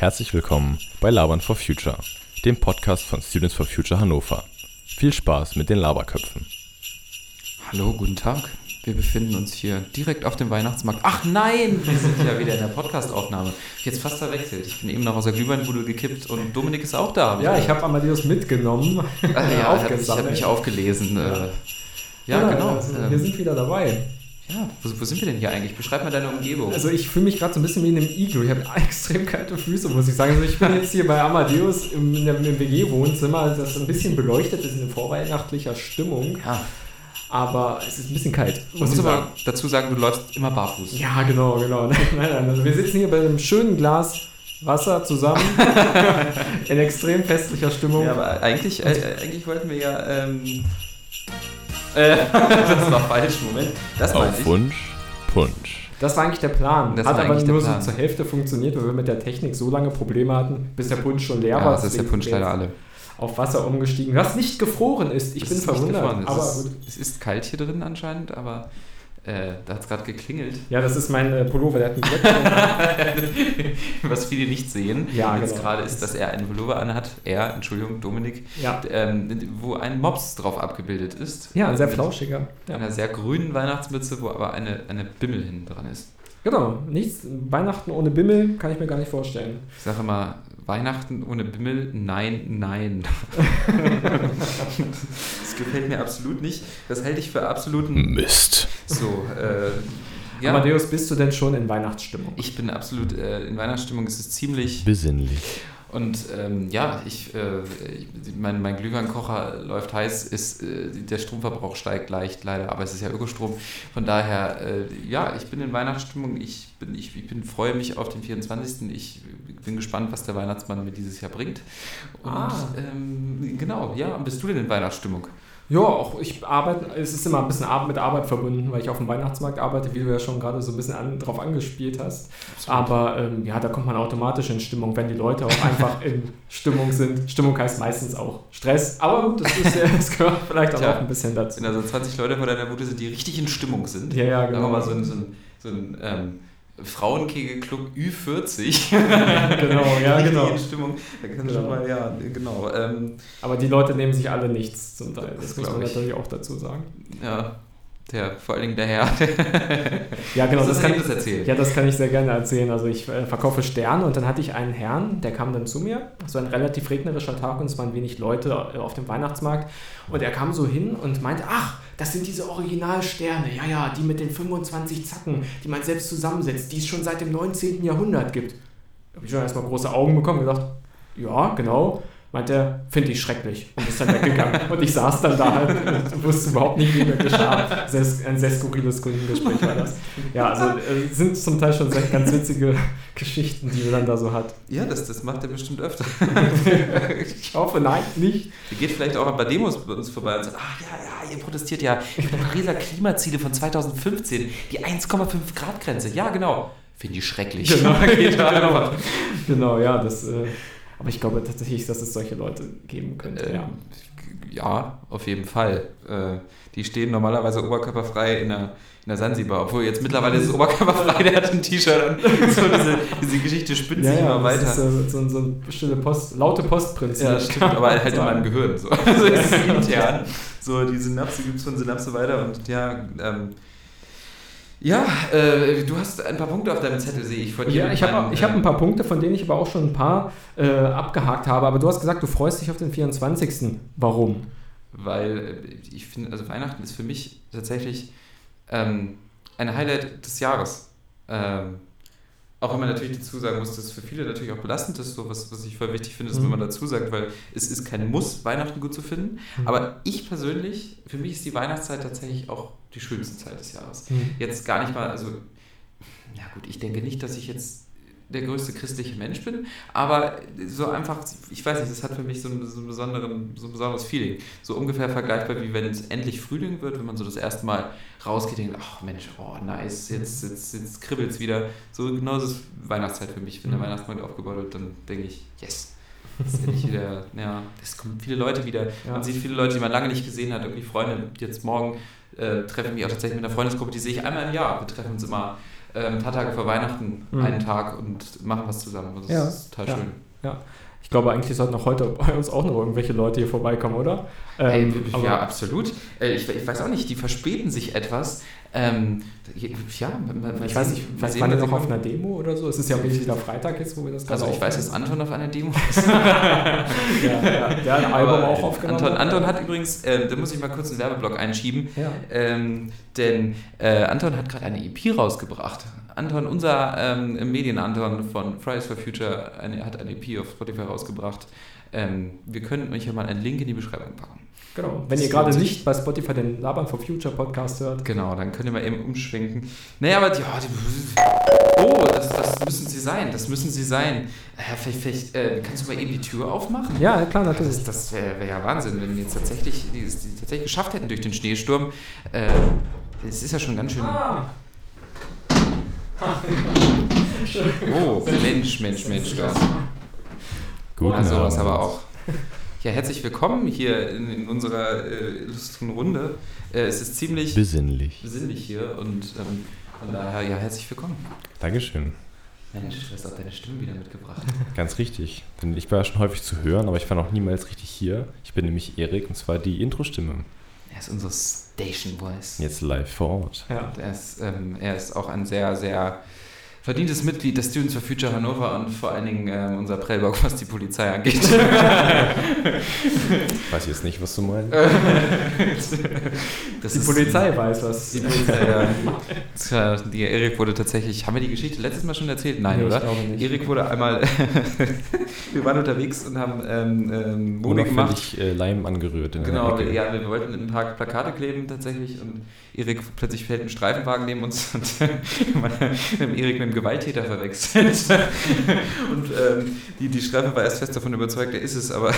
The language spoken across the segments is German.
Herzlich willkommen bei Labern for Future, dem Podcast von Students for Future Hannover. Viel Spaß mit den Laberköpfen. Hallo, guten Tag. Wir befinden uns hier direkt auf dem Weihnachtsmarkt. Ach nein, wir sind ja wieder in der Podcastaufnahme. Jetzt fast verwechselt. Ich bin eben noch aus der Glühweinbude gekippt und Dominik ist auch da. Ja, ich habe Amadeus mitgenommen. Ah, ja, ich habe mich aufgelesen. Ja, äh, ja, ja genau. Also, wir sind wieder dabei. Ja, wo, wo, sind wir denn hier eigentlich? Beschreib mal deine Umgebung. Also ich fühle mich gerade so ein bisschen wie in einem Iglu. Ich habe extrem kalte Füße, muss ich sagen. Also ich bin jetzt hier bei Amadeus im, im WG-Wohnzimmer, das ein bisschen beleuchtet ist in vorweihnachtlicher Stimmung. Ja. Aber es ist ein bisschen kalt. Muss ich aber dazu sagen, du läufst immer barfuß. Ja, genau, genau. Nein, nein, also wir sitzen hier bei einem schönen Glas Wasser zusammen in extrem festlicher Stimmung. Ja, aber eigentlich, äh, eigentlich wollten wir ja. Ähm, äh, das war falsch, Moment. Das Auf Wunsch, Punsch. Das war eigentlich der Plan. Das Hat aber nur so zur Hälfte funktioniert, weil wir mit der Technik so lange Probleme hatten, bis der Punsch schon leer ja, war. Das ist der Punsch leider alle auf Wasser umgestiegen, was nicht gefroren ist. Ich das bin ist verwundert. Aber es, ist, es ist kalt hier drin anscheinend, aber äh, da hat es gerade geklingelt. Ja, das ist mein äh, Pullover, der hat einen Was viele nicht sehen, ja, jetzt genau. gerade ist, dass er einen Pullover anhat. Er, Entschuldigung, Dominik, ja. ähm, wo ein Mops drauf abgebildet ist. Ja, ein sehr flauschiger. Ja. Einer sehr grünen Weihnachtsmütze, wo aber eine, eine Bimmel hinten dran ist. Genau, nichts. Weihnachten ohne Bimmel kann ich mir gar nicht vorstellen. Ich sage immer, Weihnachten ohne Bimmel, nein, nein. das gefällt mir absolut nicht. Das halte ich für absoluten Mist. So, äh, ja. Amadeus, bist du denn schon in Weihnachtsstimmung? Ich bin absolut äh, in Weihnachtsstimmung. Es ist ziemlich besinnlich. Und ähm, ja, ich, äh, mein, mein Glühweinkocher läuft heiß, ist, äh, der Stromverbrauch steigt leicht, leider, aber es ist ja Ökostrom. Von daher, äh, ja, ich bin in Weihnachtsstimmung, ich, bin, ich, ich bin, freue mich auf den 24. Ich bin gespannt, was der Weihnachtsmann mir dieses Jahr bringt. Und ah. ähm, genau, ja, bist du denn in Weihnachtsstimmung? Ja, auch ich arbeite, es ist immer ein bisschen mit Arbeit verbunden, weil ich auf dem Weihnachtsmarkt arbeite, wie du ja schon gerade so ein bisschen an, drauf angespielt hast. Absolut. Aber ähm, ja, da kommt man automatisch in Stimmung, wenn die Leute auch einfach in Stimmung sind. Stimmung heißt meistens auch Stress. Aber gut, das, ist, das gehört vielleicht auch, auch ein bisschen dazu. Wenn also 20 Leute vor deiner Bude sind, die richtig in Stimmung sind. Ja, ja, genau. Da mal so ein, so ein, so ein ähm, Frauenkegelclub Ü40. genau, ja, genau. Stimmung. Da kann genau. schon mal, ja, genau. Ähm, Aber die Leute nehmen sich alle nichts zum Teil. Das, das muss man natürlich auch dazu sagen. Ja, der, vor allen Dingen der Herr. ja, genau, das, das kann ich das erzählen. Ja, das kann ich sehr gerne erzählen. Also ich äh, verkaufe Sterne und dann hatte ich einen Herrn, der kam dann zu mir. So ein relativ regnerischer Tag und es waren wenig Leute äh, auf dem Weihnachtsmarkt. Und er kam so hin und meinte, ach, das sind diese Originalsterne. Ja, ja, die mit den 25 Zacken, die man selbst zusammensetzt, die es schon seit dem 19. Jahrhundert gibt. Da habe ich schon erstmal große Augen bekommen und gedacht, ja, genau meint er, finde ich schrecklich und ist dann weggegangen. und ich saß dann da halt und wusste überhaupt nicht, wie mir geschah. Ein sehr skurriles Kundengespräch war das. Ja, also äh, sind zum Teil schon sehr, ganz witzige Geschichten, die er dann da so hat. Ja, das, das macht er bestimmt öfter. ich hoffe, nein, nicht. Er geht vielleicht auch bei Demos bei uns vorbei und sagt, ach ja, ja, ihr protestiert ja über Pariser Klimaziele von 2015, die 1,5 Grad Grenze. Ja, genau. Finde ich schrecklich. Genau, geht da genau ja, das... Äh, aber ich glaube tatsächlich, dass es solche Leute geben könnte. Ähm, ja. ja, auf jeden Fall. Äh, die stehen normalerweise oberkörperfrei in der, in der Sansibar. Obwohl jetzt mittlerweile ist es oberkörperfrei, der hat ein T-Shirt an. So diese, diese Geschichte spinnt sich ja, immer weiter. Das ist so, so ein stille Post, laute Postprinzip. Ja, stimmt, aber halt in meinem Gehirn. So. Also ist intern. So, die Synapse gibt es von Synapse weiter und ja, ähm, ja, äh, du hast ein paar Punkte auf deinem Zettel, sehe ich von dir. Ja, ich habe hab ein paar Punkte, von denen ich aber auch schon ein paar äh, abgehakt habe. Aber du hast gesagt, du freust dich auf den 24. Warum? Weil äh, ich finde, also Weihnachten ist für mich tatsächlich ähm, ein Highlight des Jahres. Ähm, auch wenn man natürlich dazu sagen muss, dass es für viele natürlich auch belastend ist, so was, was ich voll wichtig finde, ist, mhm. wenn man dazu sagt, weil es ist kein Muss, Weihnachten gut zu finden. Mhm. Aber ich persönlich, für mich ist die Weihnachtszeit tatsächlich auch die schönste Zeit des Jahres. Mhm. Jetzt gar nicht mal, also, ja gut, ich denke nicht, dass ich jetzt der größte christliche Mensch bin, aber so einfach, ich weiß nicht, das hat für mich so ein, so, einen besonderen, so ein besonderes Feeling. So ungefähr vergleichbar wie wenn es endlich Frühling wird, wenn man so das erste Mal rausgeht und denkt, ach Mensch, oh nice, jetzt, jetzt, jetzt kribbelt es wieder. So genau das ist Weihnachtszeit für mich. Wenn der mhm. Weihnachtsmarkt aufgebaut wird, dann denke ich, yes. Ist endlich wieder, ja, es kommen viele Leute wieder. Ja. Man sieht viele Leute, die man lange nicht gesehen hat, irgendwie Freunde. Jetzt morgen äh, treffe ich mich auch tatsächlich mit einer Freundesgruppe, die sehe ich einmal im Jahr. Wir treffen uns immer äh, ein paar Tage vor Weihnachten Mhm. einen Tag und machen was zusammen. Das Ja, ist total ja. Ich glaube, eigentlich sollten auch heute bei uns auch noch irgendwelche Leute hier vorbeikommen, oder? Ey, Ähm, aber- ja, absolut. Äh, Ich, ich weiß auch nicht, die verspäten sich etwas. Ähm, ja, Ich weiß nicht, vielleicht waren die noch auf einer Demo oder so. Es ist ja auch wieder Freitag jetzt, wo wir das gerade Also ich weiß, dass. Anton auf einer Demo ist. ja, ja, der hat ein Album Aber auch aufgenommen. Anton, Anton hat übrigens, äh, da muss ich mal kurz einen Werbeblock einschieben, Ja. ähm, denn äh, Anton hat gerade eine EP rausgebracht. Anton, unser ähm, Medien-Anton von Fridays for Future, eine, hat eine EP auf Spotify rausgebracht. Ähm, wir können euch ja mal einen Link in die Beschreibung packen. Genau. Wenn ihr gerade nicht bei Spotify den Labern for Future Podcast hört. Genau, dann könnt ihr mal eben umschwenken. Naja, aber die, ja, die, oh, das, das müssen sie sein, das müssen sie sein. Ja, vielleicht, vielleicht äh, kannst du mal eben die Tür aufmachen? Ja, klar, natürlich. Das, das wäre wär ja Wahnsinn, wenn wir jetzt tatsächlich, die, es- tatsächlich geschafft hätten durch den Schneesturm. Äh, es ist ja schon ganz schön. Ah. Oh, Mensch, Mensch, Mensch. Das. Guten sowas Abend. aber auch. Ja, herzlich willkommen hier in, in unserer äh, illustren Runde. Äh, es ist ziemlich Besinnlich. besinnlich hier und ähm, von daher, ja, herzlich willkommen. Dankeschön. Mensch, du hast auch deine Stimme wieder mitgebracht. Ganz richtig. Denn ich war ja schon häufig zu hören, aber ich war noch niemals richtig hier. Ich bin nämlich Erik und zwar die Intro-Stimme. Er ist unser Station Voice. Jetzt live vor Ort. Ja. Er ist, ähm, er ist auch ein sehr, sehr verdientes Mitglied des Students for Future Hannover und vor allen Dingen ähm, unser Prellbock, was die Polizei angeht. Weiß jetzt nicht, was du meinst. das Die ist- Polizei weiß was. Die Polizei, ja. Die Erik wurde tatsächlich, haben wir die Geschichte letztes Mal schon erzählt? Nein, Nee, oder? Ich glaube nicht. Erik wurde einmal, wir waren unterwegs und haben ähm, ähm, Moni gemacht. Äh, Leim angerührt in Genau, ja, wir wollten ein paar Plakate kleben tatsächlich und Erik plötzlich fällt ein Streifenwagen neben uns und Erik mit einem Gewalttäter verwechselt. und ähm, die, die Streife war erst fest davon überzeugt, er ist es, aber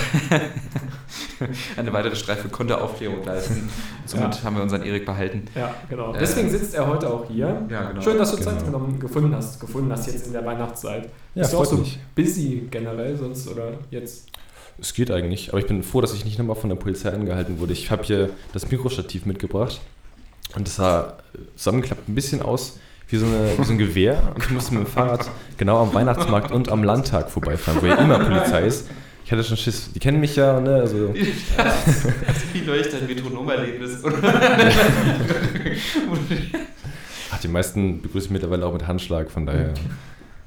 eine weitere Streife konnte Aufklärung leisten. Somit Ja. haben wir unseren Erik behalten. Ja, genau. Äh, Deswegen sitzt er heute auch hier. Ja, genau. Schön, dass du Genau. Zeit genommen, gefunden hast, gefunden hast jetzt in der Weihnachtszeit. Ja, Bist du auch so mich. busy generell sonst oder jetzt? Es geht eigentlich, aber ich bin froh, dass ich nicht nochmal von der Polizei angehalten wurde. Ich habe hier das Mikrostativ mitgebracht und das sah zusammengeklappt ein bisschen aus wie so, eine, wie so ein Gewehr und ich musste mit dem Fahrrad genau am Weihnachtsmarkt und am Landtag vorbeifahren, wo ja immer Polizei ist. Ich hatte schon Schiss. Die kennen mich ja, ne? Also, Wie leuchtet ein Metronomerlebnis? ach, die meisten begrüßen mich mittlerweile auch mit Handschlag, von daher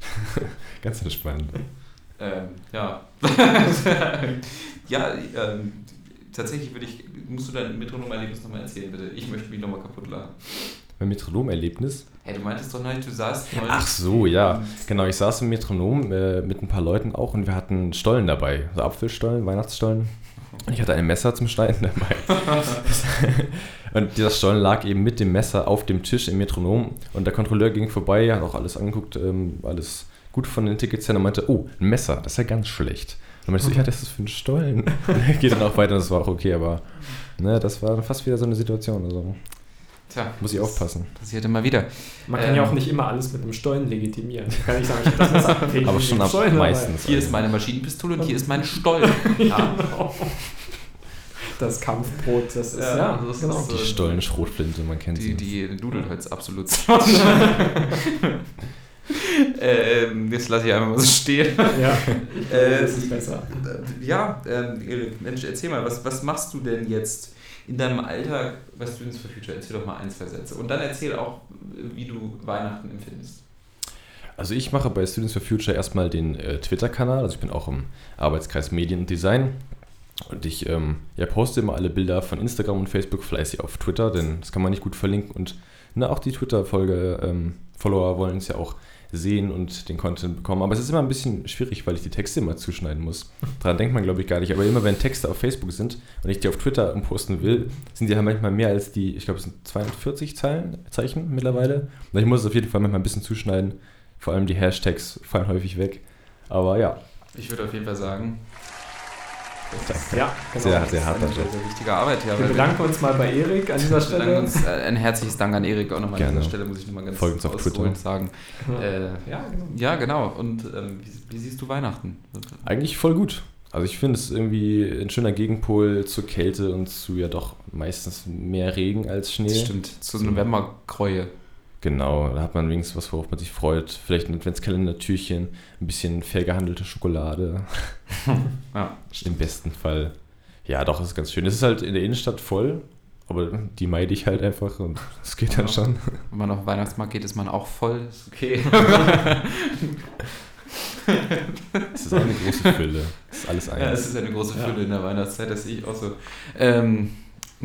ganz entspannt. ähm, ja. ja, ähm, tatsächlich würde ich, musst du dein Metronomerlebnis nochmal erzählen, bitte. Ich möchte mich nochmal kaputt lachen. Mein Metronom-Erlebnis. Hey, du meintest doch neulich, du saßt neulich. Ach so, ja. Genau, ich saß im Metronom äh, mit ein paar Leuten auch und wir hatten Stollen dabei. So Apfelstollen, Weihnachtsstollen. Und ich hatte ein Messer zum Schneiden dabei. und dieser Stollen lag eben mit dem Messer auf dem Tisch im Metronom. Und der Kontrolleur ging vorbei, hat auch alles angeguckt, ähm, alles gut von den Tickets her und meinte, oh, ein Messer, das ist ja ganz schlecht. Und meinte ich so, ja, das ist für einen Stollen. Und Geht dann auch weiter, das war auch okay, aber ne, das war fast wieder so eine Situation. Also Tja, muss ich das aufpassen. Passiert immer wieder. Man kann ja Ähm. auch nicht immer alles mit einem Stollen legitimieren. Kann ich sagen, ich das Messer abgekriegt Aber schon am Stollen dabei. meistens. Hier ist meine Maschinenpistole und hier ist mein Stollen. Ja, genau. Das Kampfbrot, das ist, Ja, ja, das ist genau. so. Die Stollen-Schrotflinte, man kennt Die, sie. die Nudelholz absolut. ähm, jetzt lasse ich einfach mal so stehen. Ja, Äh, das ist besser. Ja, ähm, Erik, Mensch, erzähl mal, was, was machst du denn jetzt in deinem Alltag bei Students for Future? Erzähl doch mal ein, zwei Sätze. Und dann erzähl auch, wie du Weihnachten empfindest. Also ich mache bei Students for Future erstmal den äh, Twitter-Kanal, also ich bin auch im Arbeitskreis Medien und Design und ich ähm, ja, poste immer alle Bilder von Instagram und Facebook fleißig auf Twitter, denn das kann man nicht gut verlinken und na, auch die Twitter-Folge ähm, wollen es ja auch sehen und den Content bekommen. Aber es ist immer ein bisschen schwierig, weil ich die Texte immer zuschneiden muss. Daran denkt man, glaube ich, gar nicht. Aber immer wenn Texte auf Facebook sind und ich die auf Twitter posten will, sind die halt manchmal mehr als die, ich glaube, es sind 42 Zeilen, Zeichen mittlerweile. Und ich muss es auf jeden Fall manchmal ein bisschen zuschneiden. Vor allem die Hashtags fallen häufig weg. Aber ja, Ich würde auf jeden Fall sagen, Ja, genau. sehr, sehr harter eine sehr, sehr wichtige Arbeit. Ja, Wir bedanken uns mal bei Erik an dieser Wir bedanken Stelle. uns, äh, ein herzliches Dank an Erik auch nochmal an dieser Stelle, muss ich nochmal ganz Folgt uns auf Twitter. sagen. Äh, Ja, genau. ja, genau. Und ähm, wie, wie siehst du Weihnachten? Eigentlich voll gut. Also ich finde es irgendwie ein schöner Gegenpol zur Kälte und zu ja doch meistens mehr Regen als Schnee. Das stimmt. Zur Novemberkreue. Genau, da hat man wenigstens was, worauf man sich freut. Vielleicht ein Adventskalender-Türchen, ein bisschen fair gehandelte Schokolade. Ja, Im besten Fall. Ja, doch, das ist ganz schön. Es ist halt in der Innenstadt voll, aber die meide ich halt einfach und es geht dann Ja. schon. Wenn man auf den Weihnachtsmarkt geht, ist man auch voll. Ist okay. Es ist eine große Fülle. Es ist alles Ja, eins. es ist eine große Ja. Fülle in der Weihnachtszeit, das sehe ich auch so. Ähm,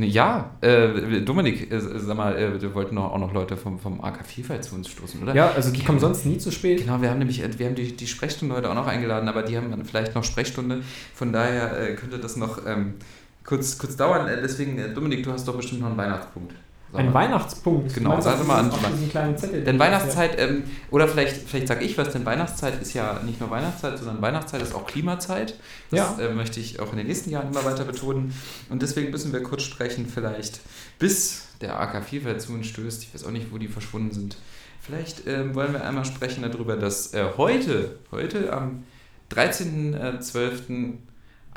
ja, äh, Dominik, äh, sag mal, äh, wir wollten noch, auch noch Leute vom, vom AK Vielfalt zu uns stoßen, oder? Ja, also die kommen sonst nie zu spät. Genau, wir haben nämlich wir haben die, die Sprechstunde heute auch noch eingeladen, aber die haben dann vielleicht noch Sprechstunde. Von daher äh, könnte das noch ähm, kurz, kurz dauern. Äh, deswegen, äh, Dominik, du hast doch bestimmt noch einen Weihnachtspunkt. Ein. Weihnachtspunkt. Genau, meinst sag mal an, diesen- kleinen Zettel. Denn Weihnachtszeit, ähm, oder vielleicht, vielleicht sage ich was, denn Weihnachtszeit ist ja nicht nur Weihnachtszeit, sondern Weihnachtszeit ist auch Klimazeit. Das Ja. äh, möchte ich auch in den nächsten Jahren immer weiter betonen. Und deswegen müssen wir kurz sprechen, vielleicht bis der AK Vielfalt zu uns stößt. Ich weiß auch nicht, wo die verschwunden sind. Vielleicht ähm, wollen wir einmal sprechen darüber, dass äh, heute, heute am 13.12.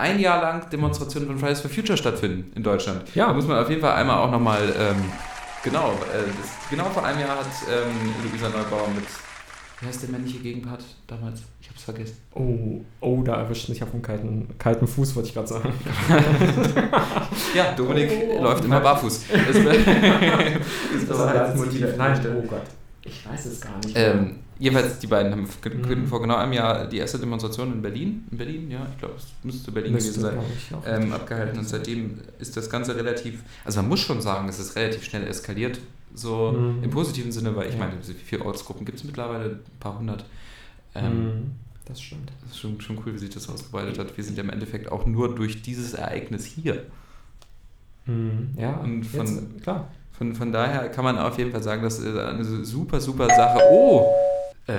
ein Jahr lang Demonstrationen von Fridays for Future stattfinden in Deutschland. Ja. Da muss man auf jeden Fall einmal auch nochmal, ähm, genau, äh, das, genau vor einem Jahr hat ähm, Luisa Neubauer mit, wie heißt der männliche Gegenpart damals? Ich hab's vergessen. Oh, oh, da erwischt mich auf dem kalten, kalten Fuß, wollte ich gerade sagen. Ja, Dominik Oh. läuft immer barfuß. Das, ist Das aber war das Motiv. Nein, oh Gott. Ich weiß es gar nicht. Ähm, jedenfalls, die beiden haben Mhm. vor genau einem Jahr die erste Demonstration in Berlin, in Berlin, ja, ich glaube, es müsste Berlin Müsste, gewesen sein, ich, ähm, abgehalten. Und seitdem ist das Ganze relativ, also man muss schon sagen, es ist relativ schnell eskaliert, so Mhm. im positiven Sinne, weil ich Ja. meine, wie viele Ortsgruppen gibt es mittlerweile? Ein paar hundert. Ähm, Mhm, das stimmt. Das ist schon, schon cool, wie sich das ausgebreitet hat. Wir sind ja im Endeffekt auch nur durch dieses Ereignis hier. Mhm, ja, Und von- jetzt, klar. Von, von daher kann man auf jeden Fall sagen, das ist eine super, super Sache. Oh! Äh,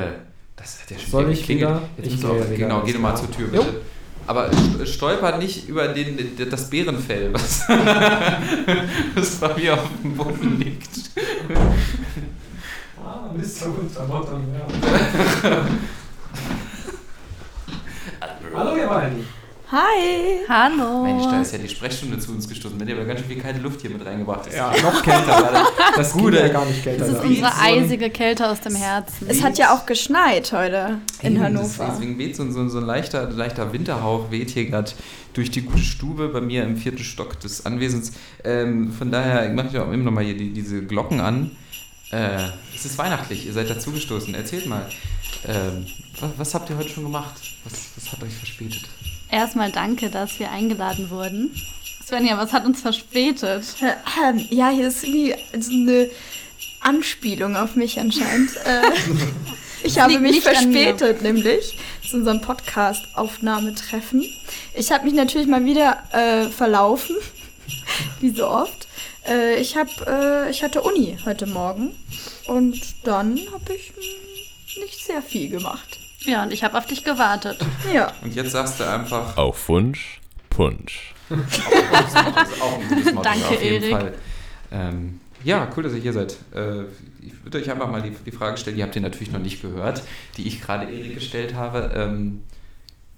das hat ja schon Soll ich wieder? Jetzt Ich auch, wieder, genau, geh mal zur Tür, Jo. bitte. Aber st- stolper nicht über den, das Bärenfell, was, was bei mir auf dem Boden liegt. Ah, Mr. Unterbottom, ja. Hallo, ihr beiden. Hi! Hallo! Mensch, da ist ja die Sprechstunde zu uns gestoßen. Wenn ihr aber ganz schön viel kalte Luft hier mit reingebracht hast. Ja, noch kälter. Das Gute. Ja gar nicht kälter. Das ist unsere eisige Kälte aus dem Herzen. Es hat ja auch geschneit heute in Eben, Hannover. Deswegen weht so, so, so ein leichter, leichter Winterhauch weht hier gerade durch die gute Stube bei mir im vierten Stock des Anwesens. Ähm, von daher mache ich auch immer noch mal hier die, diese Glocken an. Äh, es ist weihnachtlich, ihr seid dazugestoßen. Erzählt mal, ähm, was, was habt ihr heute schon gemacht? Was, was hat euch verspätet? Erstmal danke, dass wir eingeladen wurden. Svenja, was hat uns verspätet? Ähm, Ja, hier ist irgendwie so eine Anspielung auf mich anscheinend. Äh, ich habe mich verspätet, nämlich zu unserem Podcast-Aufnahmetreffen. Ich habe mich natürlich mal wieder äh, verlaufen, wie so oft. Äh, ich, hab, äh, ich hatte Uni heute Morgen und dann habe ich hm, nicht sehr viel gemacht. Ja, und ich habe auf dich gewartet. Ja, Und jetzt sagst du einfach, Auf Wunsch, Punsch. Danke, Erik. Ähm, ja, cool, dass ihr hier seid. Äh, ich würde euch einfach mal die, die Frage stellen, die habt ihr natürlich noch nicht gehört, die ich gerade Erik gestellt habe. Ähm,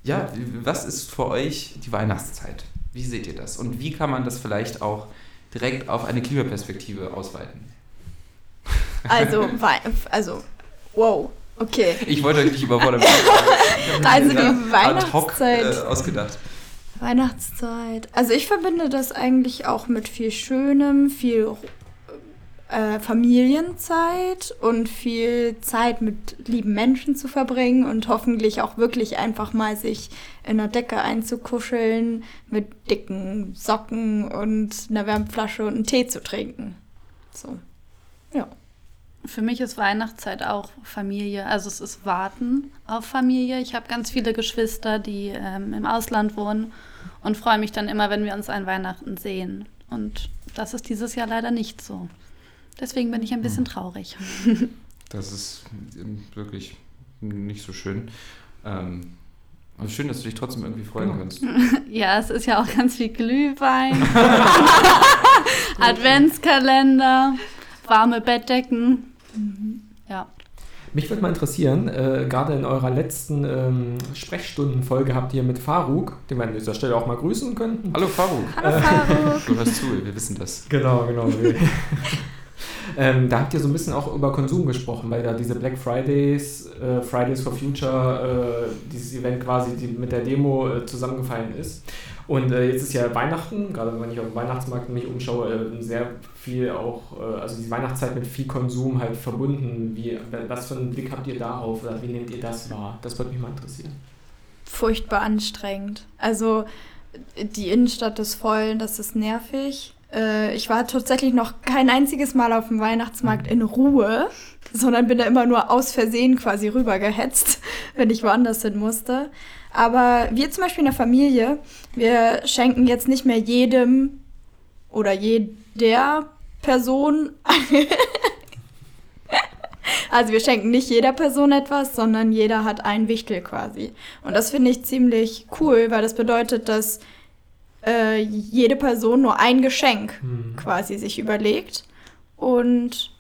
ja, was ist für euch die Weihnachtszeit? Wie seht ihr das? Und wie kann man das vielleicht auch direkt auf eine Klimaperspektive ausweiten? also, also wow, okay. Ich wollte euch nicht überfordern. Also die Ad hoc Weihnachtszeit. äh, ausgedacht. Weihnachtszeit. Also ich verbinde das eigentlich auch mit viel Schönem, viel äh, Familienzeit und viel Zeit mit lieben Menschen zu verbringen und hoffentlich auch wirklich einfach mal sich in der Decke einzukuscheln, mit dicken Socken und einer Wärmflasche und einen Tee zu trinken. So. Ja. Für mich ist Weihnachtszeit auch Familie. Also es ist Warten auf Familie. Ich habe ganz viele Geschwister, die ähm, im Ausland wohnen und freue mich dann immer, wenn wir uns an Weihnachten sehen. Und das ist dieses Jahr leider nicht so. Deswegen bin ich ein bisschen traurig. Das ist wirklich nicht so schön. Ähm, aber schön, dass du dich trotzdem irgendwie freuen Genau. kannst. Ja, es ist ja auch ganz viel Glühwein, Adventskalender, warme Bettdecken. Ja. Mich würde mal interessieren, äh, gerade in eurer letzten ähm, Sprechstundenfolge habt ihr mit Faruk, den wir an dieser Stelle auch mal grüßen könnten. Hallo Faruk, Hallo Faruk. du hörst zu, wir wissen das. Genau, genau. Ähm, da habt ihr so ein bisschen auch über Konsum gesprochen, weil da diese Black Fridays, äh, Fridays for Future, äh, dieses Event quasi die mit der Demo äh, zusammengefallen ist. Und äh, jetzt ist ja Weihnachten, gerade wenn ich auf dem Weihnachtsmarkt mich umschaue, äh, sehr viel auch, äh, also die Weihnachtszeit mit viel Konsum halt verbunden. Wie, was für einen Blick habt ihr darauf oder wie nehmt ihr das wahr? Das würde mich mal interessieren. Furchtbar anstrengend. Also die Innenstadt ist voll, das ist nervig. Äh, ich war tatsächlich noch kein einziges Mal auf dem Weihnachtsmarkt in Ruhe, sondern bin da immer nur aus Versehen quasi rübergehetzt, wenn ich woanders hin musste. Aber wir zum Beispiel in der Familie, wir schenken jetzt nicht mehr jedem oder jeder Person. also wir schenken nicht jeder Person etwas, sondern jeder hat ein Wichtel quasi. Und das finde ich ziemlich cool, weil das bedeutet, dass äh, jede Person nur ein Geschenk Mhm. quasi sich überlegt. Und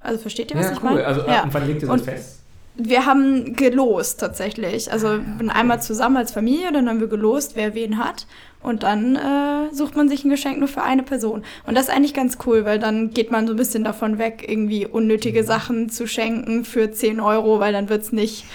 also versteht ihr, was Ja, ich cool. meine? Also, ja. und wann legt ihr das Und- fest? Wir haben gelost tatsächlich. Also wir sind einmal zusammen als Familie, dann haben wir gelost, wer wen hat. Und dann äh, sucht man sich ein Geschenk nur für eine Person. Und das ist eigentlich ganz cool, weil dann geht man so ein bisschen davon weg, irgendwie unnötige Sachen zu schenken für 10 Euro, weil dann wird es nicht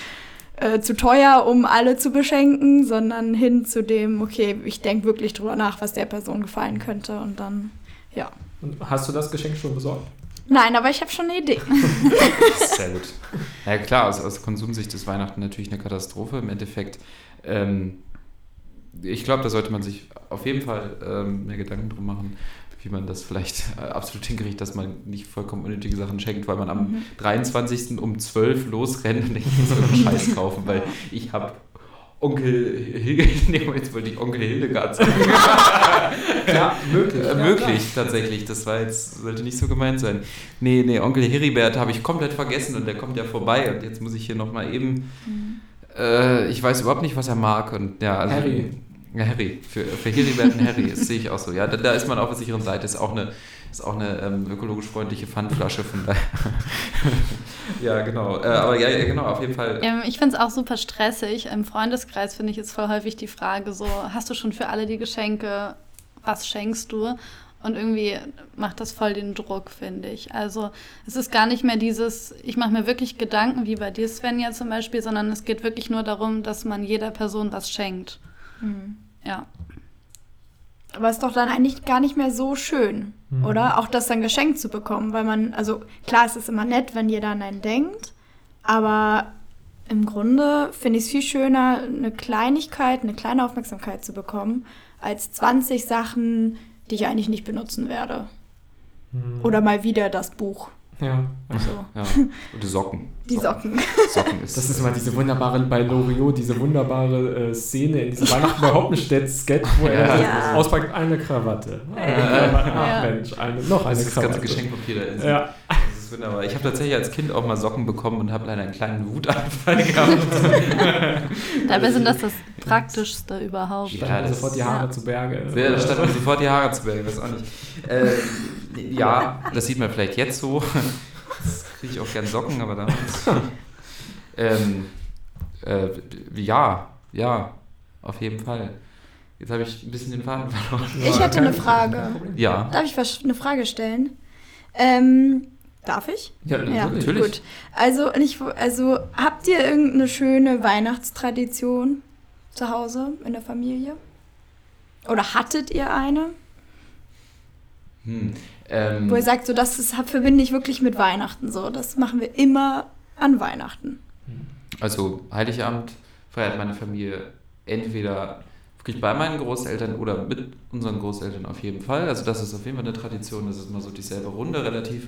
äh, zu teuer, um alle zu beschenken, sondern hin zu dem, okay, ich denke wirklich drüber nach, was der Person gefallen könnte. Und dann, ja. Und hast du das Geschenk schon besorgt? Nein, aber ich habe schon eine Idee. Sehr gut. Ja klar, aus, aus Konsumsicht ist Weihnachten natürlich eine Katastrophe. Im Endeffekt, ähm, ich glaube, da sollte man sich auf jeden Fall ähm, mehr Gedanken drum machen, wie man das vielleicht äh, absolut hinkriegt, dass man nicht vollkommen unnötige Sachen schenkt, weil man am 23. um 12 losrennt und ich muss so einen Scheiß kaufen, weil ich habe Onkel Hildegard, nee, jetzt wollte ich Onkel Hildegard sagen. Ja, möglich. Äh, möglich, tatsächlich. Das war jetzt, sollte nicht so gemeint sein. Nee, nee, Onkel Heribert habe ich komplett vergessen und der kommt ja vorbei und jetzt muss ich hier nochmal eben. Äh, ich weiß überhaupt nicht, was er mag. Und ja, also, Harry. Ja, Harry. Für, für Heribert und Harry, das sehe ich auch so. Ja, da, da ist man auf der sicheren Seite. Ist auch eine, ist auch eine ähm, ökologisch freundliche Pfandflasche von daher. ja, genau. Äh, aber ja, ja, genau, auf jeden Fall. Ähm, ich finde es auch super stressig. Im Freundeskreis finde ich jetzt voll häufig die Frage so, hast du schon für alle die Geschenke, was schenkst du? Und irgendwie macht das voll den Druck, finde ich. Also es ist gar nicht mehr dieses, ich mache mir wirklich Gedanken, wie bei dir, Svenja zum Beispiel, sondern es geht wirklich nur darum, dass man jeder Person was schenkt. Ja. Aber ist doch dann eigentlich gar nicht mehr so schön, Mhm. oder? Auch das dann geschenkt zu bekommen, weil man, also klar, es ist immer nett, wenn jeder an einen denkt, aber im Grunde finde ich es viel schöner, eine Kleinigkeit, eine kleine Aufmerksamkeit zu bekommen, als 20 Sachen, die ich eigentlich nicht benutzen werde. Mhm. Oder mal wieder das Buch. Ja. So, Ja. Und die Socken. die Socken. Socken ist. Das ist immer diese wunderbare, bei Loriot, diese wunderbare äh, Szene in diesem Weihnachten bei Hoppenstedt-Sketch, wo er Ja. auspackt, eine Krawatte. Eine Krawatte. Ach Ja. Mensch, eine, noch eine das ist das Krawatte. ganze Geschenkpapier da ist. Ja. Das ist wunderbar. Ich habe tatsächlich als Kind auch mal Socken bekommen und habe leider einen kleinen Wutanfall gehabt. Dabei sind das das Praktischste überhaupt. Ja, sofort die Haare zu Berge. Ja, da stand mir sofort die Haare zu Bergen, weiß auch nicht. Äh, ja, das sieht man vielleicht jetzt so. Jetzt kriege ich auch gern Socken, aber damals. ähm, äh, ja, ja, auf jeden Fall. Jetzt habe ich ein bisschen den Faden verloren. Ich hätte eine Frage. Ja, Darf ich was, eine Frage stellen? Ähm, darf ich? Ja, Ja, natürlich. gut. Also, ich, also habt ihr irgendeine schöne Weihnachtstradition zu Hause in der Familie? Oder hattet ihr eine? hm. Ähm, Wo ihr sagt, so das ist, verbinde ich wirklich mit Weihnachten so. Das machen wir immer an Weihnachten. Also Heiligabend feiert meine Familie entweder wirklich bei meinen Großeltern oder mit unseren Großeltern auf jeden Fall. Also das ist auf jeden Fall eine Tradition, das ist immer so dieselbe Runde relativ.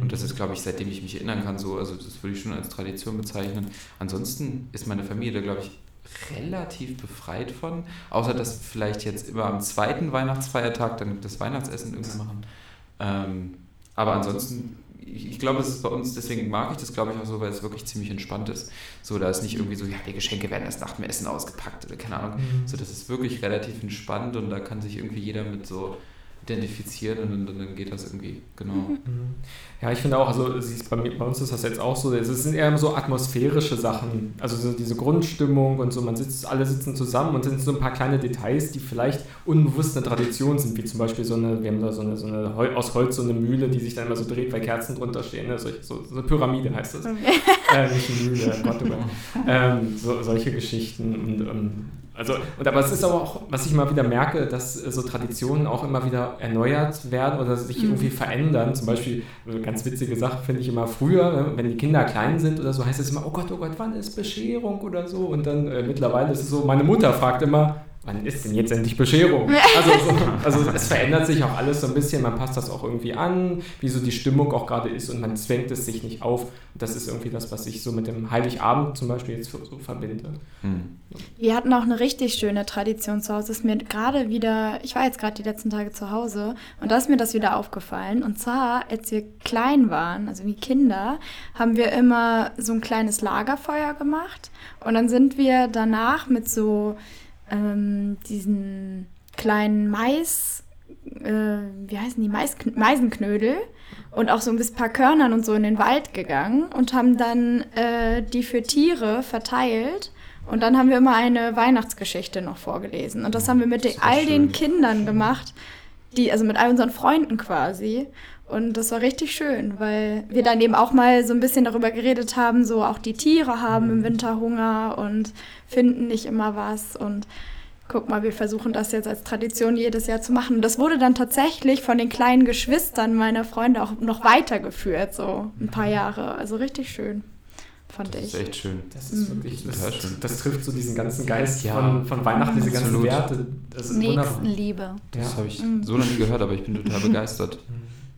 Und das ist, glaube ich, seitdem ich mich erinnern kann, so, also das würde ich schon als Tradition bezeichnen. Ansonsten ist meine Familie, da, glaube ich, relativ befreit von, außer dass vielleicht jetzt immer am zweiten Weihnachtsfeiertag dann das Weihnachtsessen irgendwie machen. Ähm, aber ansonsten, ich, ich glaube, es ist bei uns, deswegen mag ich das, glaube ich, auch so, weil es wirklich ziemlich entspannt ist. So, da ist nicht irgendwie so, ja, die Geschenke werden erst nach dem Essen ausgepackt oder keine Ahnung. Mhm. So, das ist wirklich relativ entspannt und da kann sich irgendwie jeder mit so identifizieren und dann, dann geht das irgendwie, genau. Mhm. Ja, ich finde auch, also siehst, bei, bei uns ist das jetzt auch so, es sind eher so atmosphärische Sachen, also so diese Grundstimmung und so, man sitzt, alle sitzen zusammen und sind so ein paar kleine Details, die vielleicht unbewusst eine Tradition sind, wie zum Beispiel so eine, wir haben da so eine, so eine aus Holz so eine Mühle, die sich dann immer so dreht, weil Kerzen drunter stehen, ne? so, so, so eine Pyramide heißt das. Okay. Äh, nicht eine Mühle, Gott, oh Gott. Ähm, so, solche Geschichten und ähm, also, und aber es ist aber auch, was ich immer wieder merke, dass so Traditionen auch immer wieder erneuert werden oder sich mhm. irgendwie verändern. Zum Beispiel, eine ganz witzige Sache finde ich immer früher, ne, wenn die Kinder klein sind oder so, heißt es immer, oh Gott, oh Gott, wann ist Bescherung oder so? Und dann äh, mittlerweile ist es so, meine Mutter fragt immer, wann ist denn jetzt endlich Bescherung? Also, so, also es verändert sich auch alles so ein bisschen, man passt das auch irgendwie an, wie so die Stimmung auch gerade ist und man zwängt es sich nicht auf. Das ist irgendwie das, was ich so mit dem Heiligabend zum Beispiel jetzt so verbinde. Hm. Wir hatten auch eine richtig schöne Tradition zu Hause. ist mir gerade wieder, ich war jetzt gerade die letzten Tage zu Hause und da ist mir das wieder aufgefallen. Und zwar, als wir klein waren, also wie Kinder, haben wir immer so ein kleines Lagerfeuer gemacht und dann sind wir danach mit so ähm, diesen kleinen Mais, äh, wie heißen die, Mais, Meisenknödel und auch so ein paar Körnern und so in den Wald gegangen und haben dann äh, die für Tiere verteilt. Und dann haben wir immer eine Weihnachtsgeschichte noch vorgelesen. Und das haben wir mit den, all den Kindern gemacht, die, also mit all unseren Freunden quasi. Und das war richtig schön, weil wir dann eben auch mal so ein bisschen darüber geredet haben, so auch die Tiere haben im Winter Hunger und finden nicht immer was. Und guck mal, wir versuchen das jetzt als Tradition jedes Jahr zu machen. Und das wurde dann tatsächlich von den kleinen Geschwistern meiner Freunde auch noch weitergeführt, so ein paar Jahre. Also richtig schön. Fand das ich. Das ist echt schön. Das ist mhm. wirklich total das, schön. Das trifft so diesen ganzen Geist ja, von, von Weihnachten, diese ganzen Werte. Das ist Nächstenliebe. Das ja. habe ich mhm. so noch nie gehört, aber ich bin total begeistert.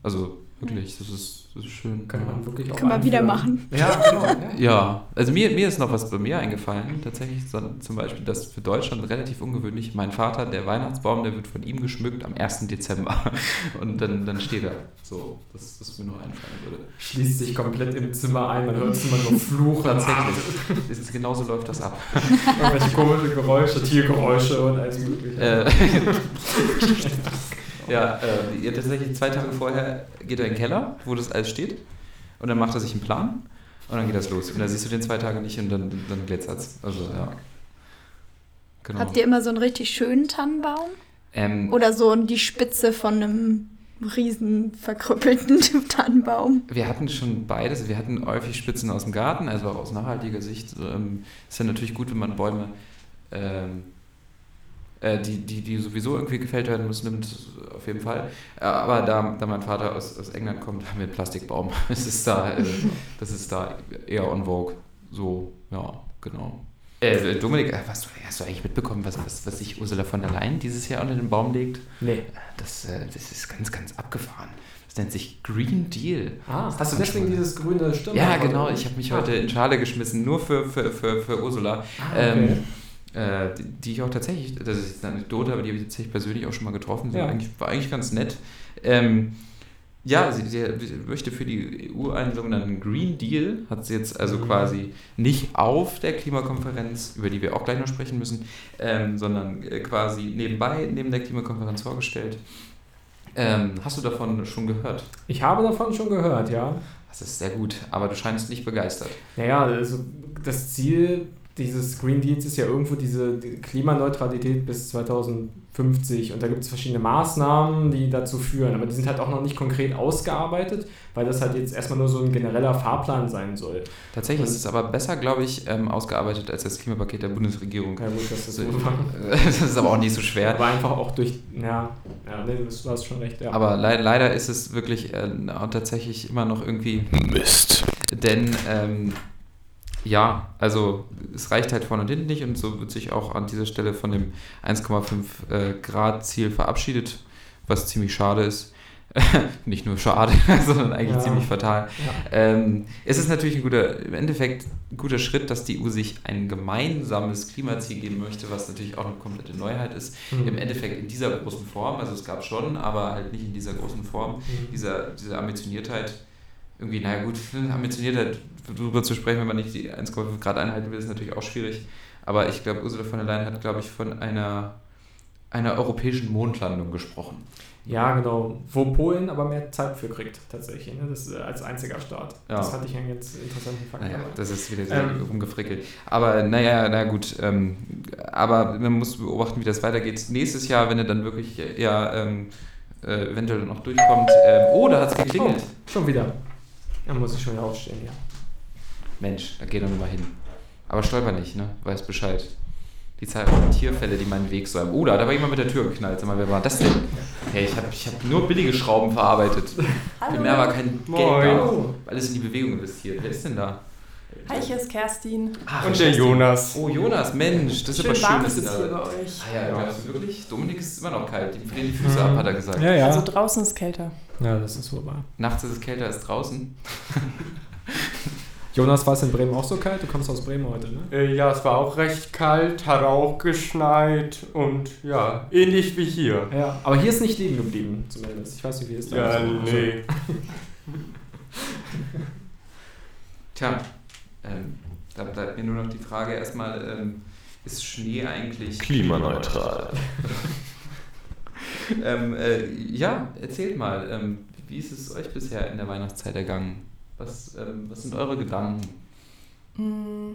Also wirklich, das ist, das ist schön. Kann man wirklich auch Kann man wieder machen. Ja, genau. ja, also mir, mir ist noch was bei mir eingefallen. Tatsächlich zum Beispiel, das für Deutschland relativ ungewöhnlich. Mein Vater, der Weihnachtsbaum, der wird von ihm geschmückt am 1. Dezember. Und dann, dann steht er. So, das, das mir noch einfallen würde. Schließt sich komplett im Zimmer ein, man hört es immer nur Fluch. Tatsächlich. ist, genauso läuft das ab. Irgendwelche komischen Geräusche, Tiergeräusche und alles mögliche. Äh, Ja, äh, tatsächlich zwei Tage vorher geht er in den Keller, wo das alles steht. Und dann macht er sich einen Plan. Und dann geht das los. Und dann siehst du den zwei Tage nicht und dann, dann glitzert es. Also, ja. Genau. Habt ihr immer so einen richtig schönen Tannenbaum? Ähm, Oder so die Spitze von einem riesen verkrüppelten Tannenbaum? Wir hatten schon beides. Wir hatten häufig Spitzen aus dem Garten, also auch aus nachhaltiger Sicht. Ähm, ist ja natürlich gut, wenn man Bäume ähm, äh, die, die, die sowieso irgendwie gefällt werden müssen, nimmt auf jeden Fall. Äh, aber da, da mein Vater aus, aus England kommt, haben wir einen Plastikbaum. Das ist da, äh, das ist da eher on vogue. So, ja, genau. Äh, Dominik, was, hast du eigentlich mitbekommen, was, was, was sich Ursula von der Leyen dieses Jahr unter den Baum legt? Nee. Das, das ist ganz, ganz abgefahren. Das nennt sich Green Deal. Ah, hast du deswegen dieses grüne Stirn? Ja, genau. Ich habe mich heute in Schale geschmissen, nur für, für, für, für Ursula. Ah, okay. ähm, äh, die, die, ich auch tatsächlich, das ist eine Anekdote, aber die habe ich tatsächlich persönlich auch schon mal getroffen. Ja. War, eigentlich, war eigentlich ganz nett. Ähm, ja, sie, sie, möchte für die EU einen sogenannten Green Deal, hat sie jetzt also mhm. quasi nicht auf der Klimakonferenz, über die wir auch gleich noch sprechen müssen, ähm, sondern äh, quasi nebenbei, neben der Klimakonferenz vorgestellt. Ähm, hast du davon schon gehört? Ich habe davon schon gehört, ja. Das ist sehr gut, aber du scheinst nicht begeistert. Naja, also das Ziel dieses Green Deals ist ja irgendwo diese Klimaneutralität bis 2050 und da gibt es verschiedene Maßnahmen, die dazu führen, aber die sind halt auch noch nicht konkret ausgearbeitet, weil das halt jetzt erstmal nur so ein genereller Fahrplan sein soll. Tatsächlich und ist es aber besser, glaube ich, ähm, ausgearbeitet als das Klimapaket der Bundesregierung. Ja gut, das ist, also, das ist aber auch nicht so schwer. Aber einfach auch durch, ja, ja nee, du hast schon recht, ja. Aber le leider ist es wirklich äh, tatsächlich immer noch irgendwie Mist. Denn ähm, ja, also es reicht halt vorne und hinten nicht und so wird sich auch an dieser Stelle von dem 1,5 äh, Grad Ziel verabschiedet, was ziemlich schade ist. nicht nur schade, sondern eigentlich ja. ziemlich fatal. Ja. Ähm, es ist natürlich ein guter, im Endeffekt ein guter Schritt, dass die EU sich ein gemeinsames Klimaziel geben möchte, was natürlich auch eine komplette Neuheit ist. Mhm. Im Endeffekt in dieser großen Form, also es gab schon, aber halt nicht in dieser großen Form, mhm. dieser, diese Ambitioniertheit irgendwie, naja gut, ambitioniert darüber zu sprechen, wenn man nicht die 1,5 Grad einhalten will, ist natürlich auch schwierig. Aber ich glaube, Ursula von der Leyen hat, glaube ich, von einer einer europäischen Mondlandung gesprochen. Ja, genau. Wo Polen aber mehr Zeit für kriegt, tatsächlich. Ne? Das ist äh, als einziger Staat. Ja. Das fand ich einen ganz interessanten Fakt. Naja, das ist wieder sehr Ähm. rumgefrickelt. Aber naja, na gut. Ähm, aber man muss beobachten, wie das weitergeht. Nächstes Jahr, wenn er dann wirklich ja ähm, äh, eventuell noch durchkommt. Ähm, oh, da hat es geklingelt. Oh, schon wieder. Da muss ich schon wieder aufstehen, ja. Mensch, da geh doch mal hin. Aber stolper nicht, ne? Weiß Bescheid. Die zahlreichen Tierfälle, die meinen Weg so haben. Oh, da hat aber jemand mit der Tür geknallt. Sag mal, wer war das denn? Hey, ich habe ich hab nur billige Schrauben verarbeitet. Für mehr war kein Geld Moin. da. Alles in die Bewegung investiert. Wer ist denn da? Hi, hier ist Kerstin. Ach, Und der Jonas. Oh, Jonas, Mensch, das ist Schön aber schön, warm dass es da hier bei euch. Ah ja, ja. wirklich? Dominik ist immer noch kalt. Die frieren die Füße ab, hat er gesagt. Ja, ja. Also draußen ist kälter. Ja, das ist wohl wahr. Nachts ist es kälter als draußen. Jonas, war es in Bremen auch so kalt? Du kommst aus Bremen heute, ne? Äh, ja, es war auch recht kalt, hat auch geschneit und ja, ähnlich wie hier. Ja, aber hier ist nicht liegen geblieben, zumindest. Ich weiß nicht, wie es da Ja, ist. nee. Tja, ähm, da bleibt mir nur noch die Frage erstmal, ähm, ist Schnee eigentlich Klimaneutral. ähm, äh, ja, erzählt mal, ähm, wie ist es euch bisher in der Weihnachtszeit ergangen? Was, ähm, was sind eure Gedanken? Mm,